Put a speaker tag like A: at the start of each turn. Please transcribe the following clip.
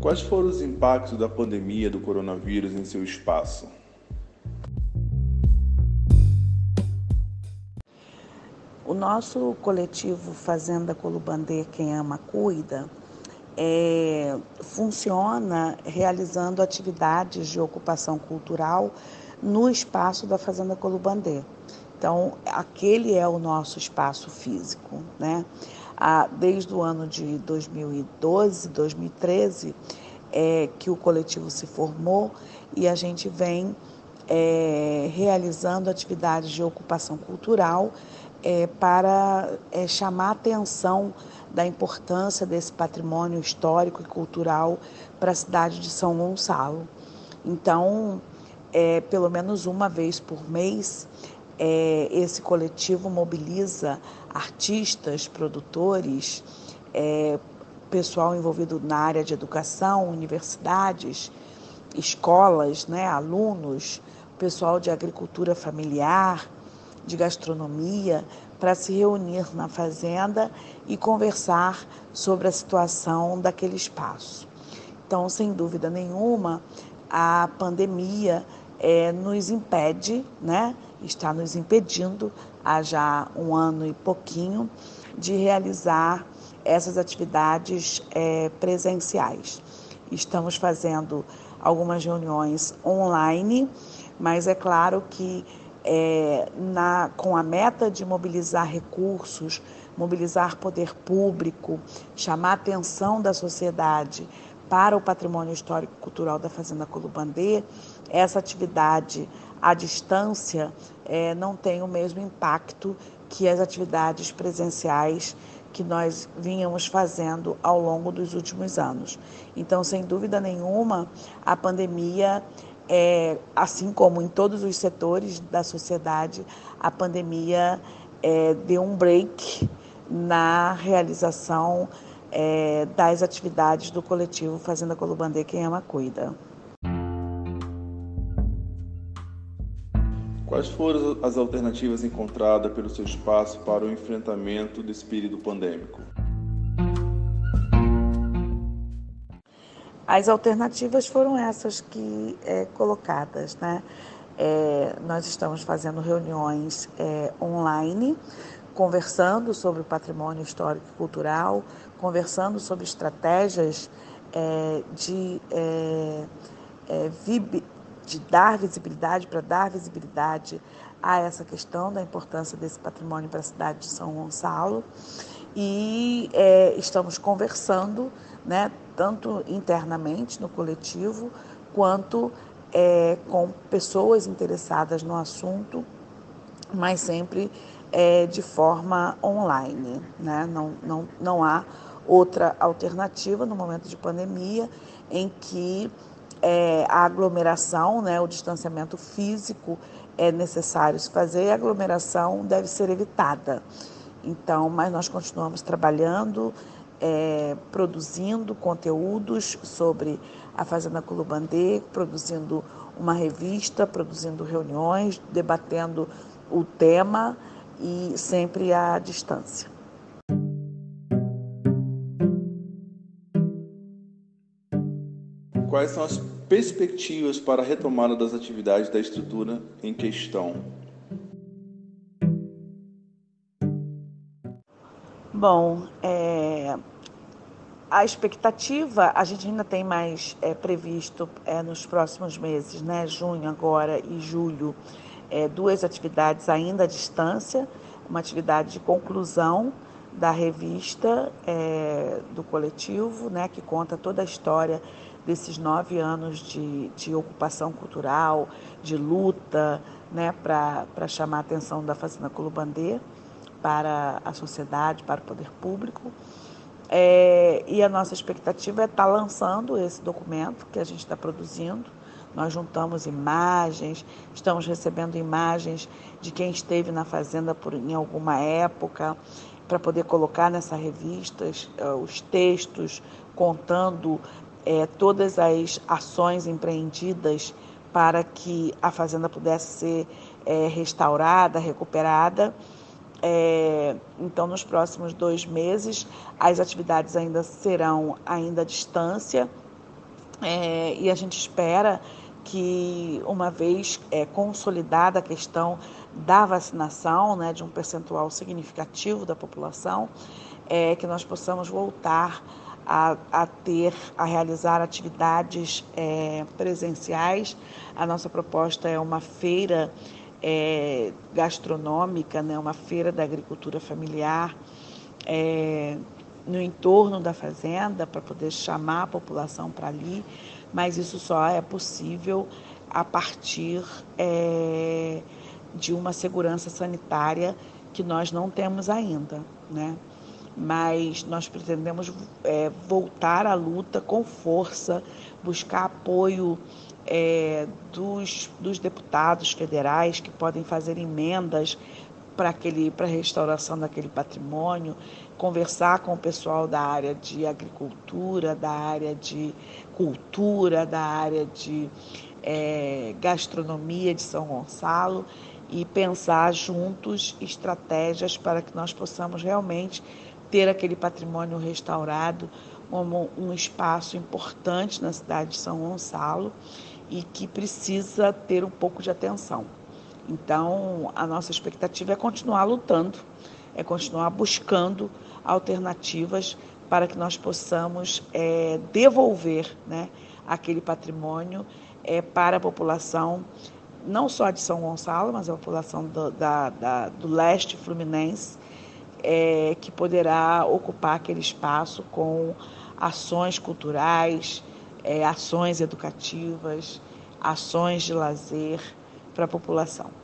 A: Quais foram os impactos da pandemia do coronavírus em seu espaço?
B: O nosso coletivo Fazenda Colubandê Quem Ama Cuida é, funciona realizando atividades de ocupação cultural no espaço da Fazenda Colubandê. Então, aquele é o nosso espaço físico, né? Desde o ano de 2012, 2013, é, que o coletivo se formou e a gente vem é, realizando atividades de ocupação cultural é, para é, chamar a atenção da importância desse patrimônio histórico e cultural para a cidade de São Gonçalo. Então, é, pelo menos uma vez por mês, é, esse coletivo mobiliza artistas, produtores, é, pessoal envolvido na área de educação, universidades, escolas, né, alunos, pessoal de agricultura familiar, de gastronomia, para se reunir na fazenda e conversar sobre a situação daquele espaço. Então, sem dúvida nenhuma, a pandemia é, nos impede, né, está nos impedindo há já um ano e pouquinho de realizar essas atividades é, presenciais. Estamos fazendo algumas reuniões online, mas é claro que é, na, com a meta de mobilizar recursos, mobilizar poder público, chamar a atenção da sociedade para o patrimônio histórico e cultural da Fazenda Colubandê, essa atividade à distância é, não tem o mesmo impacto que as atividades presenciais que nós vínhamos fazendo ao longo dos últimos anos. Então, sem dúvida nenhuma, a pandemia, é, assim como em todos os setores da sociedade, a pandemia é, deu um break na realização é, das atividades do coletivo Fazenda Colubandê Quem Ama Cuida.
A: Quais foram as alternativas encontradas pelo seu espaço para o enfrentamento desse período pandêmico?
B: As alternativas foram essas que é, colocadas, né? É, nós estamos fazendo reuniões é, online, conversando sobre o patrimônio histórico e cultural, conversando sobre estratégias é, de é, é, de dar visibilidade, para dar visibilidade a essa questão da importância desse patrimônio para a cidade de São Gonçalo. E é, estamos conversando, né, tanto internamente no coletivo, quanto é, com pessoas interessadas no assunto, mas sempre é, de forma online. Né? Não, não, não há outra alternativa no momento de pandemia em que é, a aglomeração, né, o distanciamento físico é necessário se fazer e a aglomeração deve ser evitada. Então, mas nós continuamos trabalhando, é, produzindo conteúdos sobre a Fazenda Culubandê, produzindo uma revista, produzindo reuniões, debatendo o tema e sempre à distância.
A: Quais são as perspectivas para a retomada das atividades da estrutura em questão?
B: Bom, é, a expectativa, a gente ainda tem mais é, previsto é, nos próximos meses, né? Junho agora e julho, é, duas atividades ainda à distância, uma atividade de conclusão da revista é, do coletivo, né, que conta toda a história desses nove anos de, de ocupação cultural, de luta, né, para chamar a atenção da Fazenda Colubandê para a sociedade, para o poder público. É, e a nossa expectativa é estar tá lançando esse documento que a gente está produzindo. Nós juntamos imagens, estamos recebendo imagens de quem esteve na fazenda por, em alguma época, para poder colocar nessa revista eh, os textos contando é, todas as ações empreendidas para que a fazenda pudesse ser é, restaurada, recuperada. É, então, nos próximos dois meses, as atividades ainda serão ainda à distância, é, e a gente espera que, uma vez é, consolidada a questão da vacinação, né, de um percentual significativo da população, é, que nós possamos voltar a, a ter, a realizar atividades é, presenciais. A nossa proposta é uma feira é, gastronômica, né, uma feira da agricultura familiar é, no entorno da fazenda para poder chamar a população para ali, mas isso só é possível a partir é, de uma segurança sanitária que nós não temos ainda, né? Mas nós pretendemos é, voltar à luta com força, buscar apoio é, dos, dos deputados federais que podem fazer emendas para a restauração daquele patrimônio, conversar com o pessoal da área de agricultura, da área de cultura, da área de é, gastronomia de São Gonçalo e pensar juntos estratégias para que nós possamos realmente ter aquele patrimônio restaurado como um espaço importante na cidade de São Gonçalo e que precisa ter um pouco de atenção. Então, a nossa expectativa é continuar lutando, é continuar buscando alternativas para que nós possamos é, devolver né, aquele patrimônio é, para a população, não só de São Gonçalo, mas a população do, da, da, do leste fluminense, é, que poderá ocupar aquele espaço com ações culturais, é, ações educativas, ações de lazer para a população.